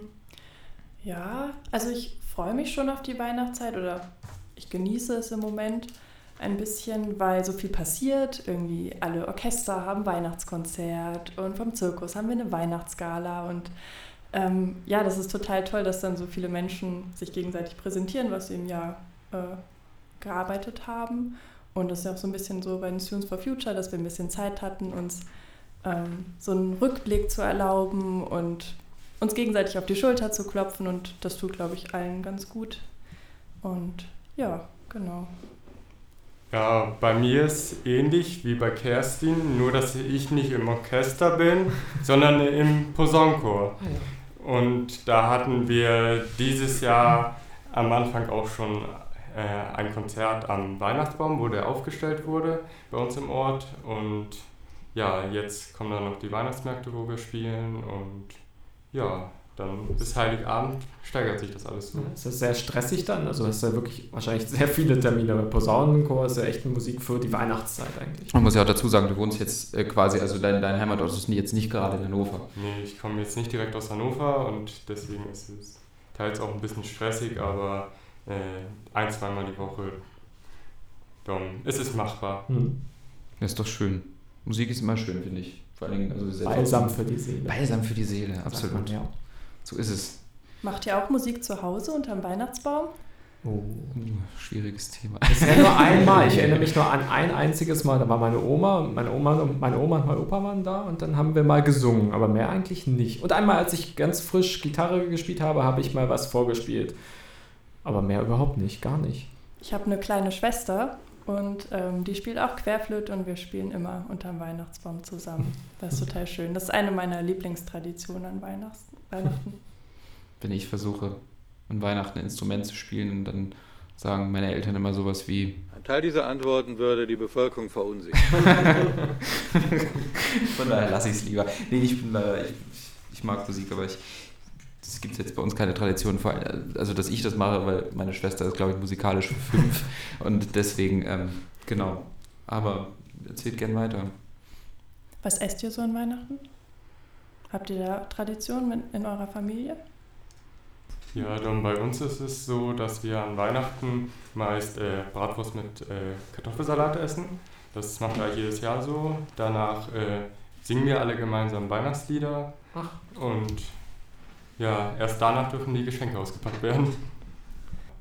Ja, also ich freue mich schon auf die Weihnachtszeit oder ich genieße es im Moment ein bisschen, weil so viel passiert. Irgendwie alle Orchester haben Weihnachtskonzert und vom Zirkus haben wir eine Weihnachtsgala und ähm, ja, das ist total toll, dass dann so viele Menschen sich gegenseitig präsentieren, was sie im Jahr äh, gearbeitet haben. Und das ist ja auch so ein bisschen so bei den Students for Future, dass wir ein bisschen Zeit hatten, uns ähm, so einen Rückblick zu erlauben und uns gegenseitig auf die Schulter zu klopfen und das tut, glaube ich, allen ganz gut. Und ja, genau. Ja, bei mir ist ähnlich wie bei Kerstin, nur dass ich nicht im Orchester bin, sondern im Posaunenchor. Ah. Und da hatten wir dieses Jahr am Anfang auch schon äh, ein Konzert am Weihnachtsbaum, wo der aufgestellt wurde bei uns im Ort. Und ja, jetzt kommen dann noch die Weihnachtsmärkte, wo wir spielen. Und ja, dann bis Heiligabend steigert sich das alles so. Ist das sehr stressig dann? Also hast du ja wirklich wahrscheinlich sehr viele Termine. Posaunenchor ist ja echt Musik für die Weihnachtszeit eigentlich. Man muss ja auch dazu sagen, du wohnst jetzt äh, quasi, also dein, dein Heimatort ist jetzt nicht gerade in Hannover. Nee, ich komme jetzt nicht direkt aus Hannover und deswegen ist es teils auch ein bisschen stressig, aber äh, ein, zweimal die Woche, dann ist es machbar. Hm. Das ist doch schön. Musik ist immer schön, finde ich. Vor allen Dingen, also sehr Balsam für die Seele. Balsam für die Seele, absolut. man, ja. So ist es. Macht ihr auch Musik zu Hause unterm Weihnachtsbaum? Oh. Uh, schwieriges Thema. Bisher nur einmal. Ich erinnere mich nur an ein einziges Mal. Da war meine Oma, meine Oma, und meine Oma und mein Opa waren da und dann haben wir mal gesungen, aber mehr eigentlich nicht. Und einmal, als ich ganz frisch Gitarre gespielt habe, habe ich mal was vorgespielt. Aber mehr überhaupt nicht, gar nicht. Ich habe eine kleine Schwester und ähm, die spielt auch Querflöte und wir spielen immer unterm Weihnachtsbaum zusammen. Das ist total schön. Das ist eine meiner Lieblingstraditionen an Weihnachts Weihnachten. Wenn ich versuche, an Weihnachten ein Instrument zu spielen und dann sagen meine Eltern immer sowas wie, Ein Teil dieser Antworten würde die Bevölkerung verunsichern. Von daher lasse ich es lieber. Nee, ich, bin, äh, ich, ich mag Musik, aber ich. Es gibt jetzt bei uns keine Tradition, vor allem, also dass ich das mache, weil meine Schwester ist, glaube ich, musikalisch fünf und deswegen, ähm, genau. Aber erzählt gern weiter. Was esst ihr so an Weihnachten? Habt ihr da Traditionen in eurer Familie? Ja, dann bei uns ist es so, dass wir an Weihnachten meist äh, Bratwurst mit äh, Kartoffelsalat essen. Das machen wir jedes Jahr so. Danach äh, singen wir alle gemeinsam Weihnachtslieder. Ach. Und ja, erst danach dürfen die Geschenke ausgepackt werden.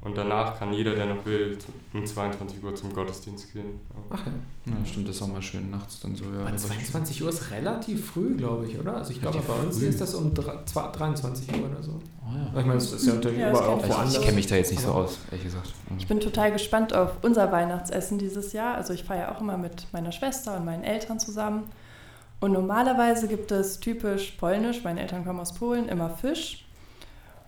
Und danach kann jeder, der noch will, um 22 Uhr zum Gottesdienst gehen. Ach ja. Ja, stimmt, das ist auch mal schön nachts dann so. Ja, Aber 22 Uhr ist relativ früh, glaube ich, oder? Also ich glaube, bei uns früh. ist das um dr- zwei- 23 Uhr oder so. Oh, ja. Ich meine, es ist ja natürlich Ja, das überall auch kennt Ich, woanders. ich kenne mich da jetzt nicht so aus, ehrlich gesagt. Ich bin total gespannt auf unser Weihnachtsessen dieses Jahr. Also ich feiere auch immer mit meiner Schwester und meinen Eltern zusammen. Und normalerweise gibt es typisch polnisch, meine Eltern kommen aus Polen, immer Fisch.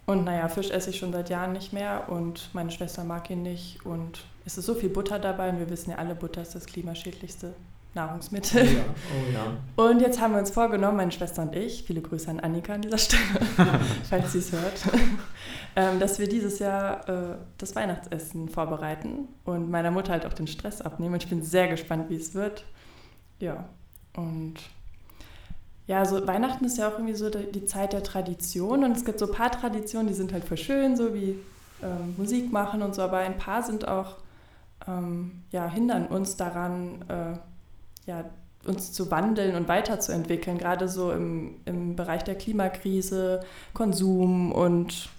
Und naja, Fisch esse ich schon seit Jahren nicht mehr und meine Schwester mag ihn nicht. Und es ist so viel Butter dabei und wir wissen ja alle, Butter ist das klimaschädlichste Nahrungsmittel. Oh ja, oh ja. Und jetzt haben wir uns vorgenommen, meine Schwester und ich, viele Grüße an Annika an dieser Stelle, falls sie es hört, ähm, dass wir dieses Jahr äh, das Weihnachtsessen vorbereiten und meiner Mutter halt auch den Stress abnehmen. Und ich bin sehr gespannt, wie es wird. Ja, und ja, so Weihnachten ist ja auch irgendwie so die, Zeit der Tradition und es gibt so ein paar Traditionen, die sind halt voll schön, so wie ähm, Musik machen und so, aber ein paar sind auch, ähm, ja, hindern uns daran, äh, ja, uns zu wandeln und weiterzuentwickeln, gerade so im, im Bereich der Klimakrise, Konsum und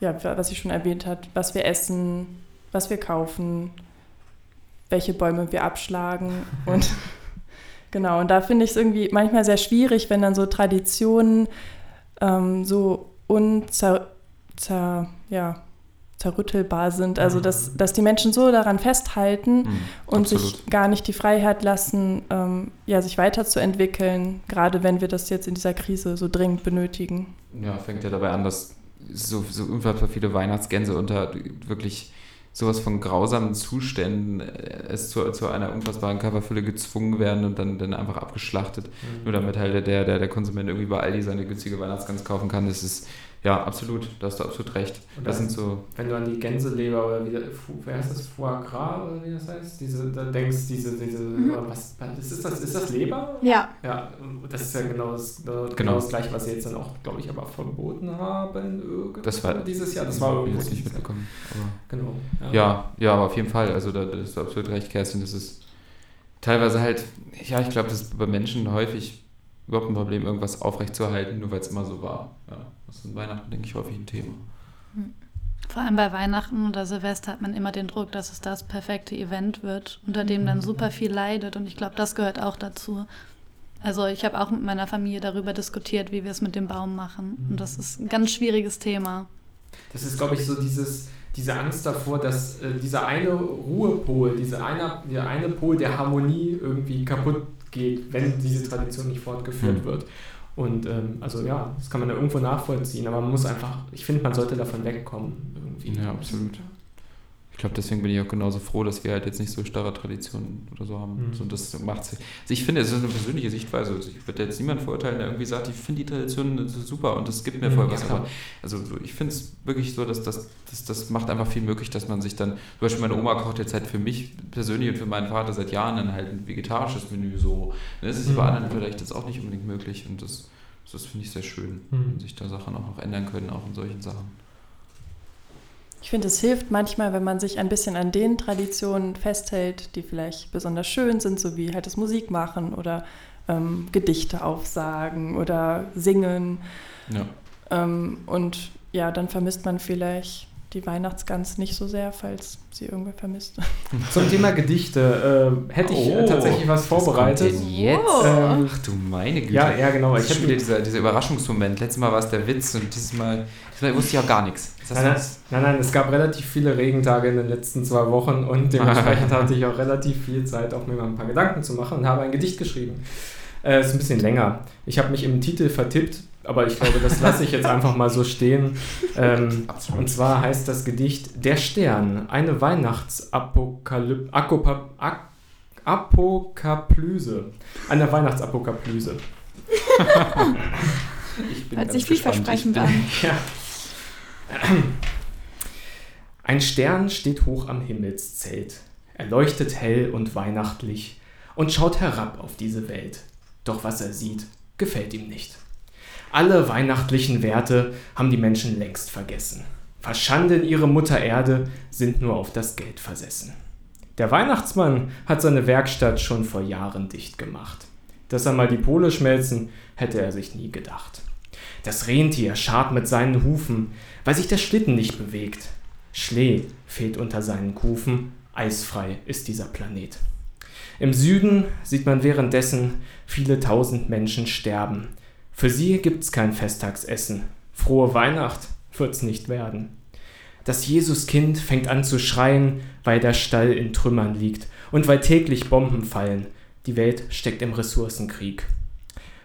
ja, was ich schon erwähnt habe, was wir essen, was wir kaufen, welche Bäume wir abschlagen und genau, und da finde ich es irgendwie manchmal sehr schwierig, wenn dann so Traditionen ähm, so unzer, zer, ja, zerrüttelbar sind. Also dass, dass die Menschen so daran festhalten Mhm, und absolut. sich gar nicht die Freiheit lassen, ähm, ja, sich weiterzuentwickeln, gerade wenn wir das jetzt in dieser Krise so dringend benötigen. Ja, fängt ja dabei an, dass so, so unfassbar viele Weihnachtsgänse unter wirklich sowas von grausamen Zuständen äh, es zu, zu einer unfassbaren Körperfülle gezwungen werden und dann, dann einfach abgeschlachtet. Nur damit halt der, der, der Konsument irgendwie bei Aldi seine günstige Weihnachtsgans kaufen kann. Das ist, ja, absolut, da hast du absolut recht. Und Das sind so, Wenn du an die Gänseleber oder wie, wer heißt das, Foie Gras oder wie das heißt, diese, da denkst, diese, diese, was, was ist das, ist das Leber? Ja, Ja, das ist ja genau das, genau Genau. das gleiche, was sie jetzt dann auch, glaube ich, aber verboten haben Das war- dieses Jahr. Das war irgendwo jetzt nicht mitbekommen. Aber Genau. Ja, ja, aber auf jeden Fall. Also da, da hast du absolut recht, Kerstin. Das ist teilweise halt, ja, ich glaube, das ist bei Menschen häufig überhaupt ein Problem, irgendwas aufrechtzuerhalten, nur weil es immer so war. Ja, das ist in Weihnachten, denke ich, häufig ein Thema. Vor allem bei Weihnachten oder Silvester hat man immer den Druck, dass es das perfekte Event wird, unter dem dann super viel leidet. Und ich glaube, das gehört auch dazu. Also ich habe auch mit meiner Familie darüber diskutiert, wie wir es mit dem Baum machen. Und das ist ein ganz schwieriges Thema. Das ist, glaube ich, so dieses, diese Angst davor, dass äh, dieser eine Ruhepol, dieser eine, der eine Pol der Harmonie irgendwie kaputt geht, wenn diese Tradition nicht fortgeführt Mhm. wird. Und ähm, also ja, das kann man ja irgendwo nachvollziehen, aber man muss einfach, ich finde, man sollte davon wegkommen irgendwie. Ja, absolut. Ich glaube, deswegen bin ich auch genauso froh, dass wir halt jetzt nicht so starre Traditionen oder so haben. Mhm. So, das macht also ich finde, es ist eine persönliche Sichtweise. Also ich würde jetzt niemanden verurteilen, der irgendwie sagt, ich finde die Tradition super und das gibt mir Mhm, voll ja, was. klar. aber also so, ich finde es wirklich so, dass das, das, das macht einfach viel möglich, dass man sich dann, zum Beispiel meine Oma kocht jetzt halt für mich persönlich und für meinen Vater seit Jahren dann halt ein vegetarisches Menü so. Das ist Mhm. bei anderen vielleicht jetzt auch nicht unbedingt möglich und das, das finde ich sehr schön, Mhm. wenn sich da Sachen auch noch ändern können, auch in solchen Sachen. Ich finde, es hilft manchmal, wenn man sich ein bisschen an den Traditionen festhält, die vielleicht besonders schön sind, so wie halt das Musikmachen oder ähm, Gedichte aufsagen oder singen. Ja. Ähm, und ja, dann vermisst man vielleicht die Weihnachtsgans nicht so sehr, falls sie irgendwer vermisst. Zum Thema Gedichte äh, hätte ich äh, tatsächlich was vorbereitet. Was jetzt? Ähm, Ach du meine Güte. ja, ja, genau. Das Ich hätte wieder dieser, dieser Überraschungsmoment. Letztes Mal war es der Witz und dieses Mal, diesmal wusste ich auch gar nichts. Ist das Nein, nein, nein, nein, es gab relativ viele Regentage in den letzten zwei Wochen und dementsprechend hatte ich auch relativ viel Zeit, auch mir mal ein paar Gedanken zu machen und habe ein Gedicht geschrieben. Äh, ist ein bisschen länger. Ich habe mich im Titel vertippt, aber ich glaube, das lasse ich jetzt einfach mal so stehen. Ähm, und zwar heißt das Gedicht Der Stern, eine Weihnachtsapokalypse. Apokaplyse. Eine Weihnachtsapokalyse. Ich bin hört ganz sich gespannt. vielversprechend Ich an. Ja. Ein Stern steht hoch am Himmelszelt. Er leuchtet hell und weihnachtlich und schaut herab auf diese Welt. Doch was er sieht, gefällt ihm nicht. Alle weihnachtlichen Werte haben die Menschen längst vergessen. Verschanden ihre Mutter Erde, sind nur auf das Geld versessen. Der Weihnachtsmann hat seine Werkstatt schon vor Jahren dicht gemacht. Dass einmal die Pole schmelzen, hätte er sich nie gedacht. Das Rentier scharrt mit seinen Hufen, weil sich der Schlitten nicht bewegt. Schlee fehlt unter seinen Kufen, eisfrei ist dieser Planet. Im Süden sieht man währenddessen viele tausend Menschen sterben. Für sie gibt's kein Festtagsessen. Frohe Weihnacht wird's nicht werden. Das Jesuskind fängt an zu schreien, weil der Stall in Trümmern liegt und weil täglich Bomben fallen. Die Welt steckt im Ressourcenkrieg.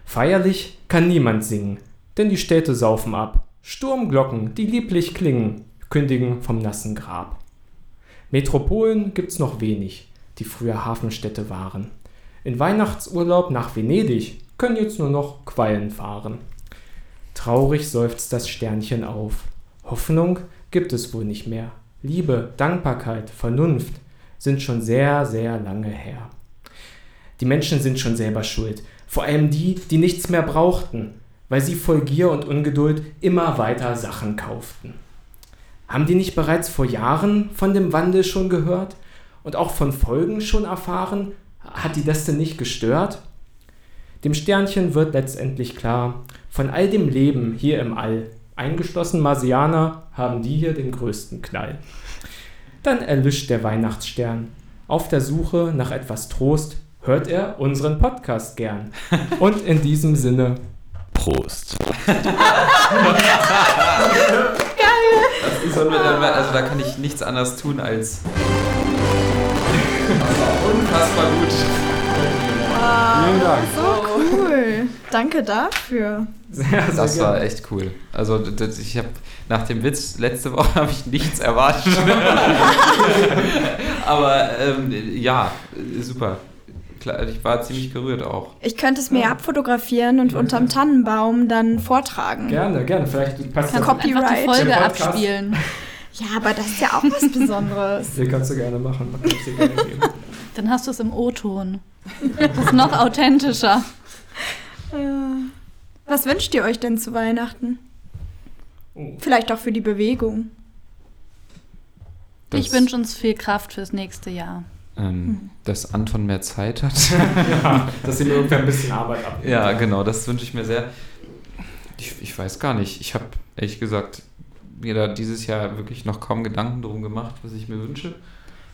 Feierlich kann niemand singen, denn die Städte saufen ab. Sturmglocken, die lieblich klingen, kündigen vom nassen Grab. Metropolen gibt's noch wenig, die früher Hafenstädte waren. In Weihnachtsurlaub nach Venedig können jetzt nur noch Quallen fahren. Traurig seufzt das Sternchen auf. Hoffnung gibt es wohl nicht mehr. Liebe, Dankbarkeit, Vernunft sind schon sehr, sehr lange her. Die Menschen sind schon selber schuld. Vor allem die, die nichts mehr brauchten, weil sie voll Gier und Ungeduld immer weiter Sachen kauften. Haben die nicht bereits vor Jahren von dem Wandel schon gehört und auch von Folgen schon erfahren? Hat die das denn nicht gestört? Dem Sternchen wird letztendlich klar, von all dem Leben hier im All, eingeschlossen Marsianer, haben die hier den größten Knall. Dann erlischt der Weihnachtsstern. Auf der Suche nach etwas Trost hört er unseren Podcast gern. Und in diesem Sinne, Prost. Das ist so eine, also da kann ich nichts anderes tun als. Unfassbar gut. Vielen Dank. So cool. Danke dafür. sehr, sehr Das gerne. war echt cool. Also das, ich habe nach dem Witz letzte Woche habe ich nichts erwartet. Aber ähm, ja, super. Klar, ich war ziemlich gerührt auch. Ich könnte es mir abfotografieren und unterm Tannenbaum dann vortragen. Gerne, gerne. Vielleicht passt Kann das. Copy- Einfach die Copyright. Folge abspielen. Ja, aber das ist ja auch was Besonderes. Den kannst du gerne machen. Kann ich dir gerne geben. Dann hast du es im O-Ton. Das ist noch authentischer. Äh, Was wünscht ihr euch denn zu Weihnachten? Oh. Vielleicht auch für die Bewegung. ich wünsche uns viel Kraft fürs nächste Jahr. ähm, dass Anton mehr Zeit hat. ja, dass ihm irgendwer ein bisschen Arbeit ab. ja, genau, das wünsche ich mir sehr. Ich, ich weiß gar nicht. Ich habe ehrlich gesagt mir da dieses Jahr wirklich noch kaum Gedanken drum gemacht, was ich mir wünsche.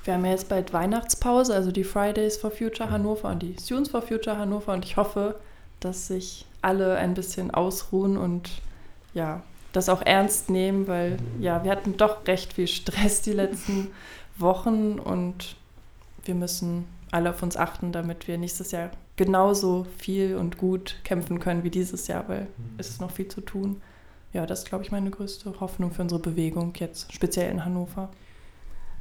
Wir haben ja jetzt bald Weihnachtspause, also die Fridays for Future Hannover und die Students for Future Hannover und ich hoffe, dass sich alle ein bisschen ausruhen und ja, das auch ernst nehmen, weil ja, wir hatten doch recht viel Stress die letzten Wochen und wir müssen alle auf uns achten, damit wir nächstes Jahr genauso viel und gut kämpfen können wie dieses Jahr, weil es ist noch viel zu tun. Ja, das ist, glaube ich, meine größte Hoffnung für unsere Bewegung jetzt, speziell in Hannover.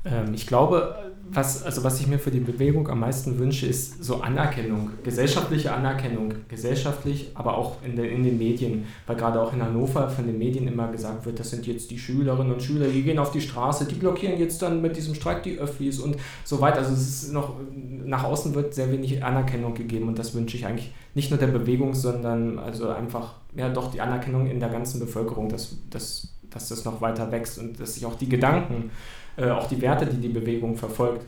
Ähm, ich glaube, was, also was ich mir für die Bewegung am meisten wünsche, ist so Anerkennung, gesellschaftliche Anerkennung, gesellschaftlich, aber auch in, der, in den Medien, weil gerade auch in Hannover von den Medien immer gesagt wird, das sind jetzt die Schülerinnen und Schüler, die gehen auf die Straße, die blockieren jetzt dann mit diesem Streik die Öffis und so weiter. Also es ist noch, nach außen wird sehr wenig Anerkennung gegeben und das wünsche ich eigentlich nicht nur der Bewegung, sondern also einfach, ja doch die Anerkennung in der ganzen Bevölkerung, dass, dass, dass das noch weiter wächst und dass sich auch die Gedanken äh, auch die Werte, die die Bewegung verfolgt,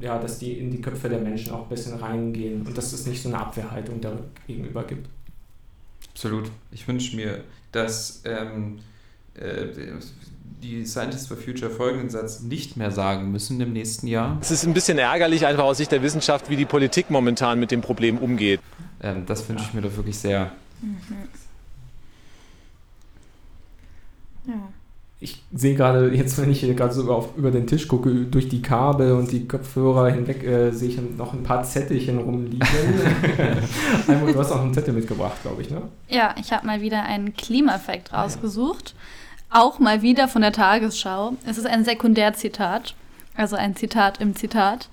ja, dass die in die Köpfe der Menschen auch ein bisschen reingehen und dass es nicht so eine Abwehrhaltung da gegenüber gibt. Absolut. Ich wünsche mir, dass ähm, äh, die Scientists for Future folgenden Satz nicht mehr sagen müssen im nächsten Jahr. Es ist ein bisschen ärgerlich, einfach aus Sicht der Wissenschaft, wie die Politik momentan mit dem Problem umgeht. Ähm, das wünsche ich mir doch wirklich sehr. Ja. Ich sehe gerade, jetzt wenn ich hier gerade so auf, über den Tisch gucke, durch die Kabel und die Kopfhörer hinweg, äh, sehe ich noch ein paar Zettelchen rumliegen. Einmal, du hast auch einen Zettel mitgebracht, glaube ich, ne? Ja, ich habe mal wieder einen Klimafact rausgesucht. Auch mal wieder von der Tagesschau. Es ist ein Sekundärzitat, also ein Zitat im Zitat.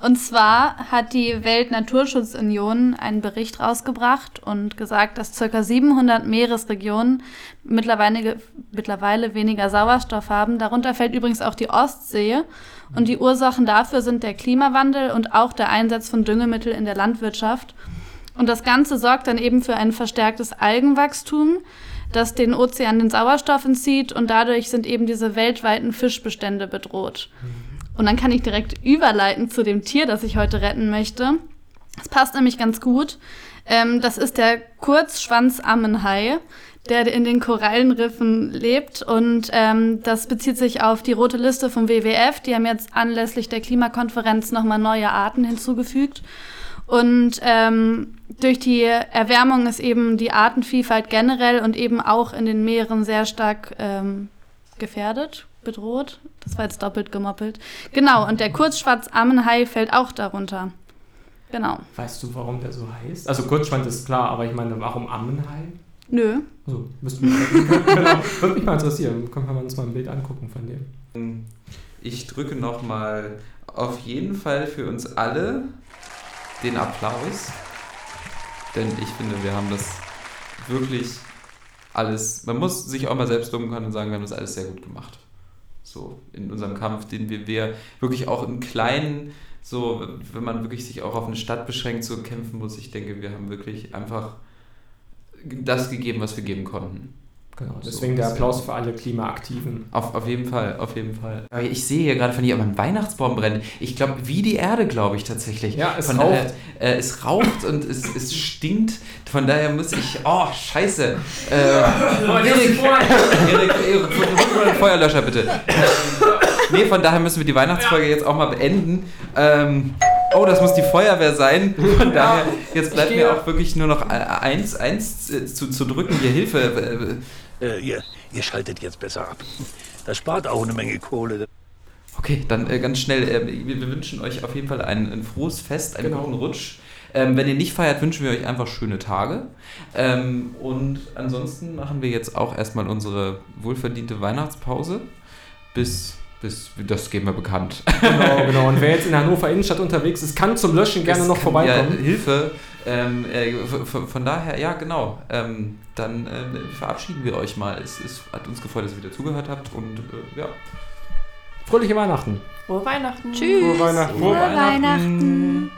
Und zwar hat die Weltnaturschutzunion einen Bericht rausgebracht und gesagt, dass ca. 700 Meeresregionen mittlerweile, mittlerweile weniger Sauerstoff haben. Darunter fällt übrigens auch die Ostsee. Und die Ursachen dafür sind der Klimawandel und auch der Einsatz von Düngemittel in der Landwirtschaft. Und das Ganze sorgt dann eben für ein verstärktes Algenwachstum, das den Ozean den Sauerstoff entzieht und dadurch sind eben diese weltweiten Fischbestände bedroht. Und dann kann ich direkt überleiten zu dem Tier, das ich heute retten möchte. Das passt nämlich ganz gut. Ähm, das ist der Kurzschwanzammenhai, der in den Korallenriffen lebt. Und ähm, das bezieht sich auf die rote Liste vom WWF. Die haben jetzt anlässlich der Klimakonferenz nochmal neue Arten hinzugefügt. Und ähm, durch die Erwärmung ist eben die Artenvielfalt generell und eben auch in den Meeren sehr stark ähm, gefährdet, bedroht. Das war jetzt doppelt gemoppelt. Genau, und der Kurzschwanzammenhai fällt auch darunter. Genau. Weißt du, warum der so heißt? Also Kurzschwanz ist klar, aber ich meine, warum Ammenhai? Nö. Also, müsste mich, genau, würde mich mal interessieren. Können wir uns mal ein Bild angucken von dem. Ich drücke nochmal auf jeden Fall für uns alle den Applaus. Denn ich finde, wir haben das wirklich alles. Man muss sich auch mal selbst dumm können und sagen, wir haben das alles sehr gut gemacht. So in unserem Kampf, den wir, wir wirklich auch im Kleinen, so wenn man wirklich sich auch auf eine Stadt beschränkt, so kämpfen muss. Ich denke, wir haben wirklich einfach das gegeben, was wir geben konnten. Genau, So deswegen der ist ja- Applaus für alle Klimaaktiven. Auf, auf jeden Fall, auf jeden Fall. Aber ich sehe hier gerade von hier, aber ein Weihnachtsbaum brennt. Ich glaube, wie die Erde, glaube ich tatsächlich. Ja, es von raucht. Daher, äh, es raucht und es, es stinkt. Von daher muss ich. Oh, scheiße. Äh, Erik, Erik, Erik, Feuerlöscher bitte. nee, von daher müssen wir die Weihnachtsfolge jetzt auch mal beenden. Ähm, oh, das muss die Feuerwehr sein. Von daher, jetzt bleibt mir auch wirklich nur noch eins, eins äh, zu, zu drücken. Hier, Hilfe. Äh, ihr, ihr schaltet jetzt besser ab. Das spart auch eine Menge Kohle. Okay, dann äh, ganz schnell. Äh, wir, wir wünschen euch auf jeden Fall ein, ein frohes Fest, einen Genau. guten Rutsch. Ähm, wenn ihr nicht feiert, wünschen wir euch einfach schöne Tage. Ähm, und ansonsten machen wir jetzt auch erstmal unsere wohlverdiente Weihnachtspause. Bis, bis das geben wir bekannt. Genau, genau. Und wer jetzt in Hannover Innenstadt unterwegs ist, kann zum Löschen gerne Es noch kann- vorbeikommen. Ja, Hilfe. Ähm, äh, von daher, ja, genau. Ähm, dann äh, verabschieden wir euch mal. Es, es hat uns gefreut, dass ihr wieder zugehört habt. Und äh, ja. Fröhliche Weihnachten. Frohe Weihnachten. Tschüss. Frohe Weihnachten. Frohe Weihnachten.